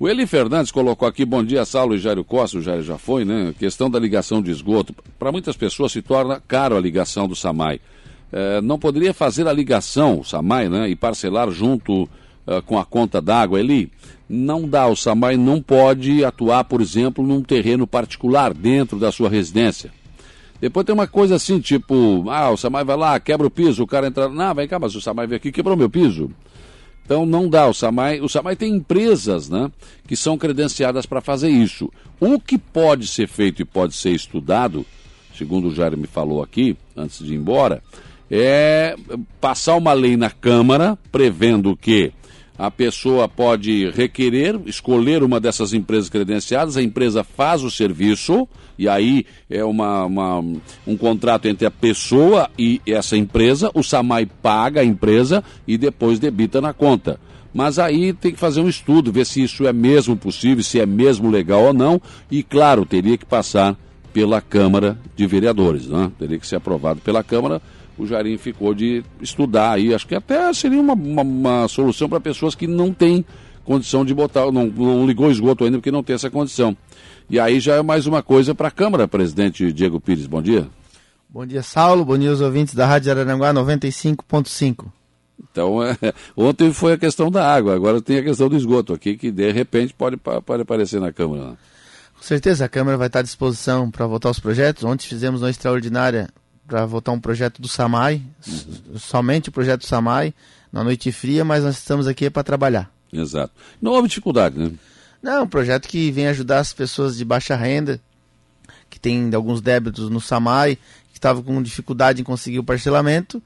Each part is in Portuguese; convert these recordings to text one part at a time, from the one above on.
O Eli Fernandes colocou aqui, bom dia, Saulo e Jairo Costa, o Jairo já foi, né? Questão da ligação de esgoto. Para muitas pessoas se torna caro a ligação do SAMAI. É, não poderia fazer a ligação, o SAMAI, né? E parcelar junto uh, com a conta d'água, Eli? Não dá, o SAMAI não pode atuar, por exemplo, num terreno particular dentro da sua residência. Depois tem uma coisa assim, tipo, ah, o Samai vai lá, quebra o piso, o cara entra, não, vem cá, mas o Samai veio aqui quebrou meu piso. Então não dá, o Samai, o Samai tem empresas, né, que são credenciadas para fazer isso. O que pode ser feito e pode ser estudado, segundo o Jair me falou aqui, antes de ir embora, é passar uma lei na Câmara prevendo que a pessoa pode requerer, escolher uma dessas empresas credenciadas, a empresa faz o serviço, e aí é uma, uma, um contrato entre a pessoa e essa empresa, o SAMAI paga a empresa e depois debita na conta. Mas aí tem que fazer um estudo, ver se isso é mesmo possível, se é mesmo legal ou não, e claro, teria que passar pela Câmara de Vereadores, né? teria que ser aprovado pela Câmara o Jairim ficou de estudar aí. Acho que até seria uma, uma, uma solução para pessoas que não têm condição de botar, não, não ligou o esgoto ainda porque não tem essa condição. E aí já é mais uma coisa para a Câmara, presidente Diego Pires. Bom dia. Bom dia, Saulo. Bom dia aos ouvintes da Rádio Araranguá 95.5. Então, é, ontem foi a questão da água, agora tem a questão do esgoto aqui, que de repente pode, pode aparecer na Câmara. Com certeza, a Câmara vai estar à disposição para votar os projetos. Ontem fizemos uma extraordinária para votar um projeto do SAMAI, somente o projeto do SAMAI, na noite fria, mas nós estamos aqui para trabalhar. Exato. Não houve dificuldade, né? Não, é um projeto que vem ajudar as pessoas de baixa renda, que tem alguns débitos no SAMAI, que estavam com dificuldade em conseguir o parcelamento.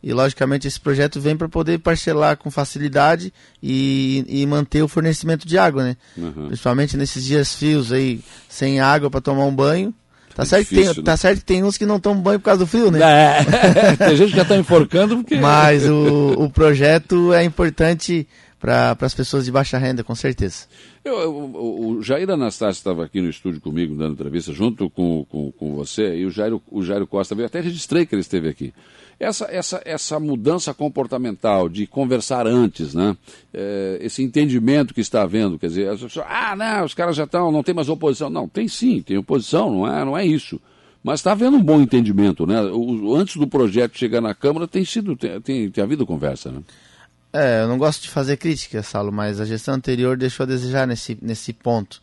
E, logicamente, esse projeto vem para poder parcelar com facilidade e, e, manter o fornecimento de água, né? Uhum. Principalmente nesses dias frios aí, sem água para tomar um banho. Tá, certo, difícil, tem, né? tá certo que tem uns que não tomam banho por causa do frio, né? É, tem gente que já está enforcando porque... Mas o, o projeto é importante para as pessoas de baixa renda, com certeza. Eu, eu, o Jair Anastácio estava aqui no estúdio comigo, dando entrevista, junto com, com, com você, e o Jairo, o Jairo Costa veio, até registrei que ele esteve aqui. Essa, essa, essa mudança comportamental de conversar antes, né? É, esse entendimento que está havendo, quer dizer, as pessoas, ah, não, os caras já estão, não tem mais oposição. Não, tem sim, tem oposição, não é, não é isso. Mas está havendo um bom entendimento, né? O, antes do projeto chegar na Câmara, tem sido, tem, tem, tem havido conversa, né? É, eu não gosto de fazer crítica, Saulo, mas a gestão anterior deixou a desejar nesse, nesse ponto.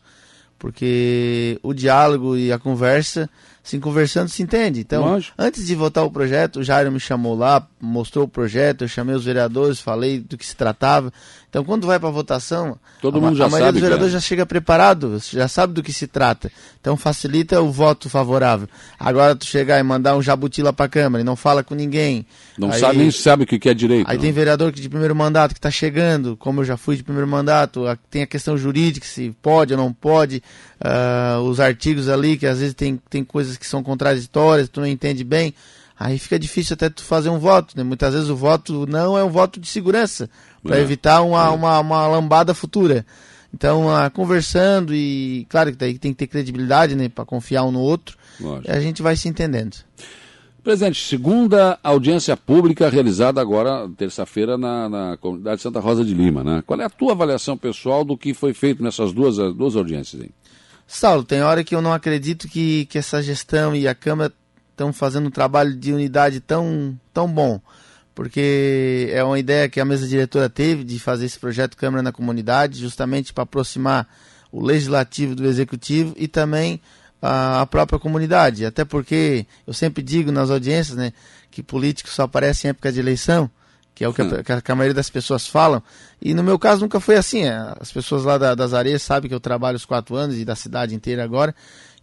Porque o diálogo e a conversa Assim, conversando se entende. Então, Lógico. antes de votar o projeto, o Jairo me chamou lá, mostrou o projeto, eu chamei os vereadores, falei do que se tratava. Então, quando vai para a votação, Todo a, mundo já a maioria dos vereadores já chega preparado, já sabe do que se trata. Então, facilita o voto favorável. Agora, tu chegar e mandar um jabuti lá para a Câmara e não fala com ninguém. Não aí, sabe nem sabe o que é direito. Aí não. tem vereador que de primeiro mandato que está chegando, como eu já fui de primeiro mandato, tem a questão jurídica, se pode ou não pode, uh, os artigos ali, que às vezes tem, tem coisas que são contraditórias, tu não entende bem aí fica difícil até tu fazer um voto. Né? Muitas vezes o voto não é um voto de segurança, para é. evitar uma, é. uma, uma lambada futura. Então, ah, conversando e, claro que daí tem que ter credibilidade né, para confiar um no outro, Lógico. a gente vai se entendendo. Presidente, segunda audiência pública realizada agora, terça-feira, na, na, comunidade Santa Rosa de Lima. Né? Qual é a tua avaliação pessoal do que foi feito nessas duas, duas audiências? Hein? Saulo, tem hora que eu não acredito que, que essa gestão e a Câmara estão fazendo um trabalho de unidade tão, tão bom, porque é uma ideia que a mesa diretora teve de fazer esse projeto Câmara na Comunidade, justamente para aproximar o legislativo do executivo e também a, a, própria comunidade. Até porque eu sempre digo nas audiências né, que políticos só aparecem em época de eleição, que é o que a, hum. que a, maioria das pessoas falam. E no meu caso nunca foi assim. É, as pessoas lá da, das areias sabem que eu trabalho os quatro anos e da cidade inteira agora.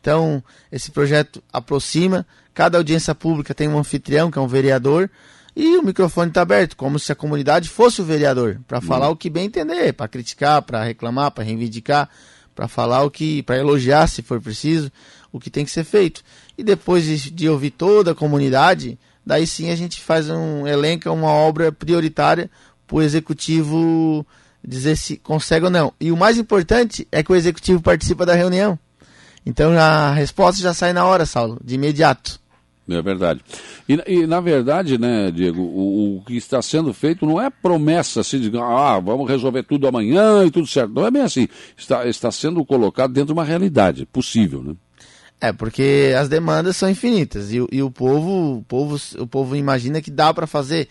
Então, esse projeto aproxima. Cada audiência pública tem um anfitrião, que é um vereador, e o microfone está aberto, como se a comunidade fosse o vereador, para falar o que bem entender, para criticar, para reclamar, para reivindicar, para falar o que, para elogiar, se for preciso, o que tem que ser feito. E depois de, de ouvir toda a comunidade, daí sim a gente faz um elenco, uma obra prioritária para o executivo dizer se consegue ou não. E o mais importante é que o executivo participa da reunião. Então a resposta já sai na hora, Saulo, de imediato. É verdade. E, e, na verdade, né, Diego, o, o, que está sendo feito não é promessa assim de ah, vamos resolver tudo amanhã e tudo certo. Não é bem assim. Está, está sendo colocado dentro de uma realidade possível, né? É, porque as demandas são infinitas e, e o povo, o povo, o povo imagina que dá para fazer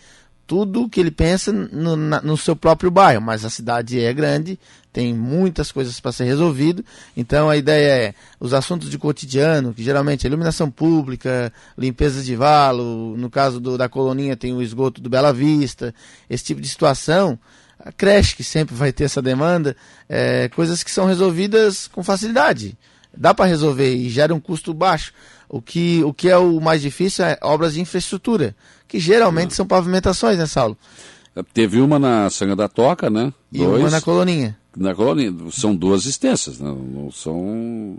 tudo o que ele pensa no, na, no, seu próprio bairro, mas a cidade é grande, tem muitas coisas para ser resolvido. Então a ideia é os assuntos de cotidiano, que geralmente é iluminação pública, limpeza de valo, no caso do, da coloninha tem o esgoto do Bela Vista, esse tipo de situação. A creche que sempre vai ter essa demanda, é, coisas que são resolvidas com facilidade dá para resolver e gera um custo baixo. O que, o que é o mais difícil é obras de infraestrutura, que geralmente são pavimentações, né, Saulo? Teve uma na Sanga da Toca, né? E Dois. uma na Coloninha. Na Coloninha. São duas extensas, né? não são...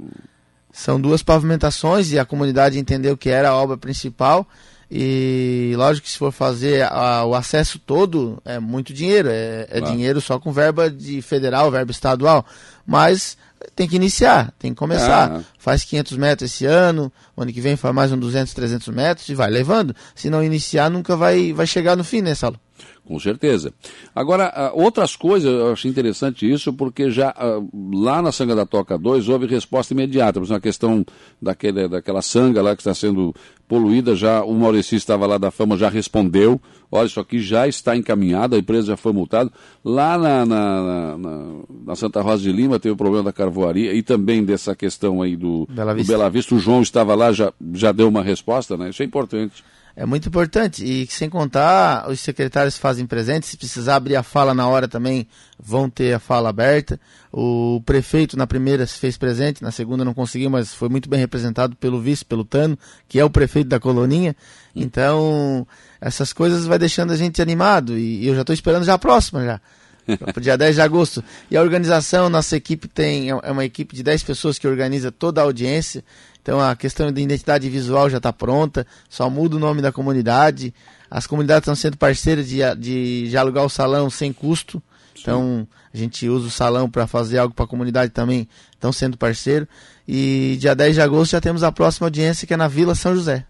São duas pavimentações e a comunidade entendeu que era a obra principal. E lógico que se for fazer a, o acesso todo, é muito dinheiro. É, é claro. dinheiro só com verba de federal, verba estadual. Mas tem que iniciar, tem que começar. Ah. Faz 500 metros esse ano, ano que vem faz mais uns 200, 300 metros e vai levando. Se não iniciar, nunca vai, vai chegar no fim, né, Saulo? Com certeza. Agora, ah, outras coisas, eu achei interessante isso, porque já ah, lá na Sanga da Toca 2 houve resposta imediata. Por exemplo, a questão daquele, daquela sanga lá que está sendo poluída, já o Maurício estava lá da Fama, já respondeu. Olha, isso aqui já está encaminhado, a empresa já foi multada. Lá na, na, na, na Santa Rosa de Lima teve o problema da carvoaria e também dessa questão aí do Bela Vista. Do Bela Vista. O João estava lá, já, já deu uma resposta, né? Isso é importante é muito importante. E sem contar, os secretários fazem presente, se precisar abrir a fala na hora também, vão ter a fala aberta. O prefeito na primeira se fez presente, na segunda não conseguiu, mas foi muito bem representado pelo vice, pelo Tano, que é o prefeito da coloninha. Então, essas coisas vai deixando a gente animado. E eu já estou esperando já a próxima já. Para o dia 10 de agosto. E a organização, nossa equipe tem, é uma equipe de 10 pessoas que organiza toda a audiência. Então a questão da identidade visual já está pronta, só muda o nome da comunidade. As comunidades estão sendo parceiras de, de, de alugar o salão sem custo. Sim. Então a gente usa o salão para fazer algo para a comunidade também, estão sendo parceiro. E dia 10 de agosto já temos a próxima audiência que é na Vila São José.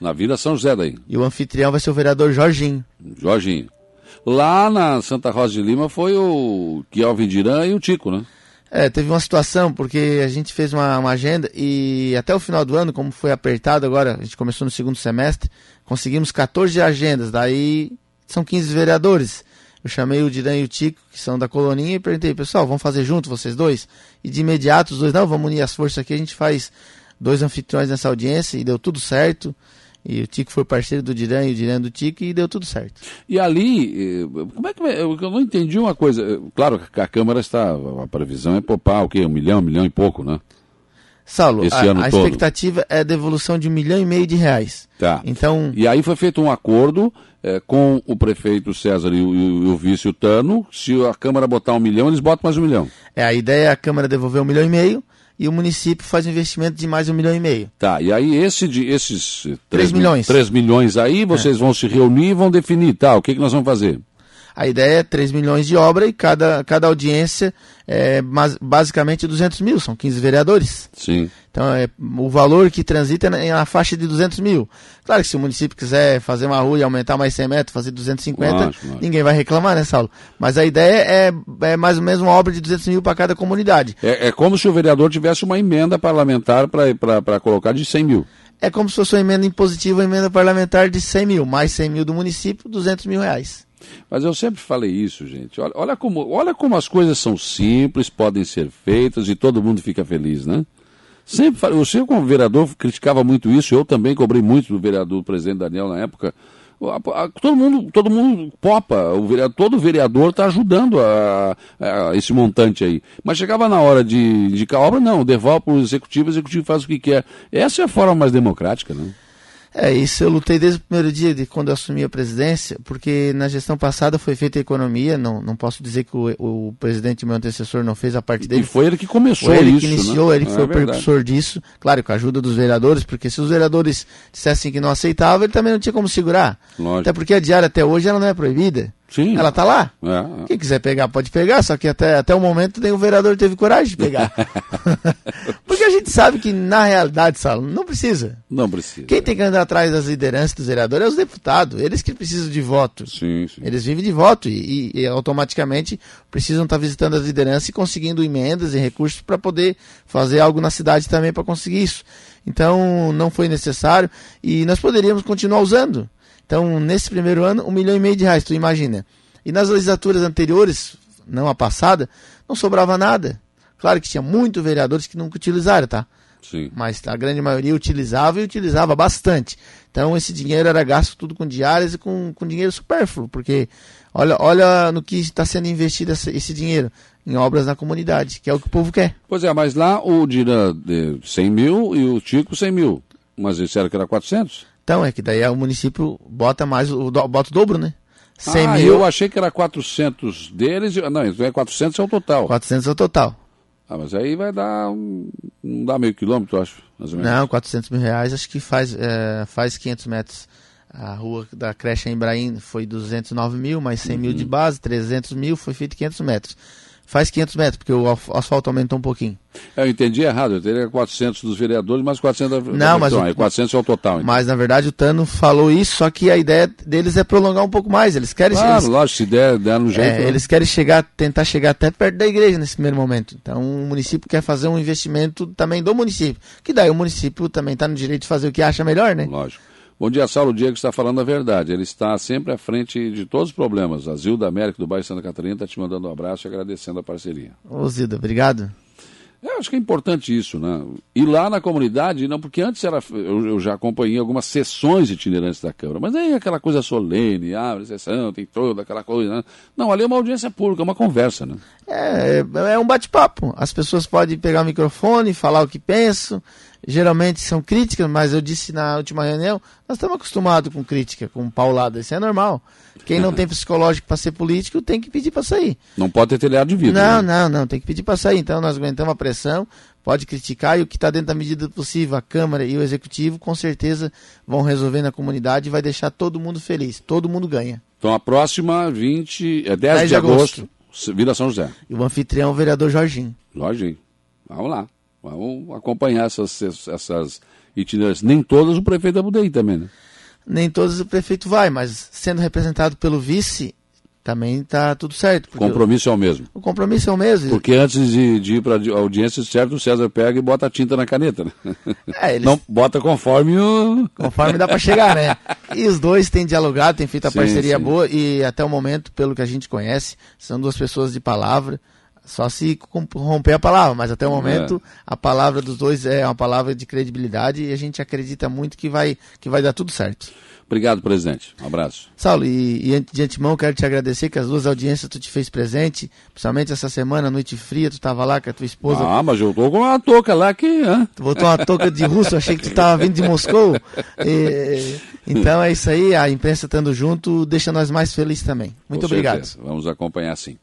Na Vila São José daí. E o anfitrião vai ser o vereador Jorginho. Jorginho. Lá na Santa Rosa de Lima foi o Kielvin Diran e o Tico, né? É, teve uma situação, porque a gente fez uma, uma, agenda e até o final do ano, como foi apertado agora, a gente começou no segundo semestre, conseguimos 14 agendas, daí são 15 vereadores. Eu chamei o Diran e o Tico, que são da coloninha, e perguntei, pessoal, vamos fazer junto vocês dois? E de imediato os dois, não, vamos unir as forças aqui, a gente faz dois anfitriões nessa audiência e deu tudo certo. E o Tico foi parceiro do Diran e o Diran do Tico e deu tudo certo. E ali, eh, como é que. Eu não entendi uma coisa. Claro que a Câmara está. A previsão é poupar o quê? Um milhão, um milhão e pouco, né? Saulo, Esse a, ano a todo. expectativa é a devolução de um milhão e meio de reais. Tá. Então... E aí foi feito um acordo é, com o prefeito César e o, e o vice o Tano. Se a Câmara botar um milhão, eles botam mais um milhão. É, a ideia é a Câmara devolver um milhão e meio e o município faz um investimento de mais um milhão e meio. Tá, e aí esse de, esses 3 milhões. 3 milhões aí, vocês é. vão se reunir e vão definir, tá, o que, que nós vamos fazer? A ideia é 3 milhões de obra e cada, cada audiência é basicamente 200 mil, são 15 vereadores. Sim. Então é, o valor que transita é na faixa de 200 mil. Claro que se o município quiser fazer uma rua e aumentar mais 100 metros, fazer 250, lógico, lógico. ninguém vai reclamar, né, Saulo? Mas a ideia é, é mais ou menos uma obra de 200 mil para cada comunidade. É, é como se o vereador tivesse uma emenda parlamentar para colocar de 100 mil é como se fosse uma emenda impositiva, uma emenda parlamentar de 100 mil, mais 100 mil do município, 200 mil reais. Mas eu sempre falei isso, gente. Olha, olha, como, olha como as coisas são simples, podem ser feitas e todo mundo fica feliz, né? Sempre falei, senhor como vereador criticava muito isso, eu também cobrei muito do vereador, do presidente Daniel na época. Todo mundo, todo mundo popa, o vereador, todo vereador está ajudando a, a, esse montante aí. Mas chegava na hora de indicar obra, não, devolve para o executivo, o executivo faz o que quer. Essa é a forma mais democrática, né? É, isso eu lutei desde o primeiro dia de quando eu assumi a presidência, porque na gestão passada foi feita a economia, não, não posso dizer que o, o presidente meu antecessor não fez a parte dele. E foi ele que começou foi ele isso, que iniciou, né? ele que foi é o precursor disso, claro, com a ajuda dos vereadores, porque se os vereadores dissessem que não aceitavam, ele também não tinha como segurar. Lógico. Até porque a diária até hoje ela não é proibida. Sim. Ela está lá. É, é. Quem quiser pegar, pode pegar, só que até, até o momento nem o vereador teve coragem de pegar. Porque a gente sabe que, na realidade, Saulo, não precisa. Não precisa. Quem tem que andar atrás das lideranças dos vereadores é os deputados. Eles que precisam de voto. Sim, sim. Eles vivem de voto e, e, e automaticamente precisam estar visitando as lideranças e conseguindo emendas e recursos para poder fazer algo na cidade também para conseguir isso. Então, não foi necessário e nós poderíamos continuar usando. Então, nesse primeiro ano, um milhão e meio de reais, tu imagina. E nas legislaturas anteriores, não a passada, não sobrava nada. Claro que tinha muitos vereadores que nunca utilizaram, tá? Sim. Mas a grande maioria utilizava e utilizava bastante. Então esse dinheiro era gasto tudo com diárias e com, com dinheiro supérfluo, porque olha, olha no que está sendo investido esse, esse, dinheiro em obras na comunidade, que é o que o povo quer. Pois é, mas lá o Dira de 100 mil e o Tico 100 mil. Mas eles disseram que era 400? Então, é que daí o município bota mais, o, bota o dobro, né? 100 ah, mil. eu achei que era 400 deles, não, então é 400 é o total. 400 é o total. Ah, mas aí vai dar, não dá meio quilômetro, acho, mais ou menos. Não, 400 mil reais, acho que faz, é, faz 500 metros. A rua da creche em Ibrahim foi 209 mil, mais 100 uhum. mil de base, 300 mil, foi feito 500 metros faz 500 metros, porque o asfalto aumentou um pouquinho. Eu entendi errado, eu teria 400 dos vereadores, mais 400 da Não, mas o, 400 é o total. Então. Mas na verdade o Tano falou isso, só que a ideia deles é prolongar um pouco mais. Eles querem. Claro, eles, lógico, se der, der no jeito. É, né? Eles querem chegar, tentar chegar até perto da igreja nesse primeiro momento. Então o município quer fazer um investimento também do município. Que daí o município também está no direito de fazer o que acha melhor, né? Lógico. Bom dia, Saulo. O Diego está falando a verdade. Ele está sempre à frente de todos os problemas. A Zilda América do bairro Santa Catarina está te mandando um abraço e agradecendo a parceria. Ô, Zilda, obrigado. É, acho que é importante isso, né? E lá na comunidade, não, porque antes era, eu, eu, já acompanhei algumas sessões itinerantes da Câmara, mas aí aquela coisa solene, abre sessão, tem toda aquela coisa, né? Não, ali é uma audiência pública, é uma conversa, né? É, é um bate-papo. As pessoas podem pegar o microfone, falar o que pensam, geralmente são críticas, mas eu disse na última reunião, nós estamos acostumados com crítica, com paulada, isso é normal. Quem não tem psicológico para ser político tem que pedir para sair. Não pode ter telhado de vidro. Não, né? não, não, tem que pedir para sair. Então nós aguentamos a pressão, pode criticar e o que está dentro da medida possível, a Câmara e o Executivo, com certeza vão resolver na comunidade e vai deixar todo mundo feliz, todo mundo ganha. Então a próxima, 20, é 10, 10 de, de agosto, agosto, Vila São José. E o anfitrião é o vereador Jorginho. Jorginho, vamos lá. Vamos acompanhar essas, essas itinerantes. Nem todas o prefeito vai poder ir também, né? Nem todas o prefeito vai, mas sendo representado pelo vice, também está tudo certo. O compromisso é o mesmo. O compromisso é o mesmo. Porque antes de, de ir para a audiência, certo, o César pega e bota a tinta na caneta, né? É, eles... Não bota conforme o. Conforme dá para chegar, né? E os dois têm dialogado, têm feito a sim, parceria sim. boa e até o momento, pelo que a gente conhece, são duas pessoas de palavra. Só se romper a palavra, mas até o é. momento é. a palavra dos dois é uma palavra de credibilidade e a gente acredita muito que vai, que vai dar tudo certo. Obrigado, presidente. Um abraço. Saulo, e, e de antemão quero te agradecer que as duas audiências tu te fez presente, principalmente essa semana, noite fria, tu estava lá com a tua esposa. Ah, mas eu tô com uma touca lá que. Hein? Tu botou uma touca de russo, achei que tu estava vindo de Moscou. E, então é isso aí, a imprensa estando junto deixa nós mais felizes também. Muito com obrigado. Certeza. Vamos acompanhar sim.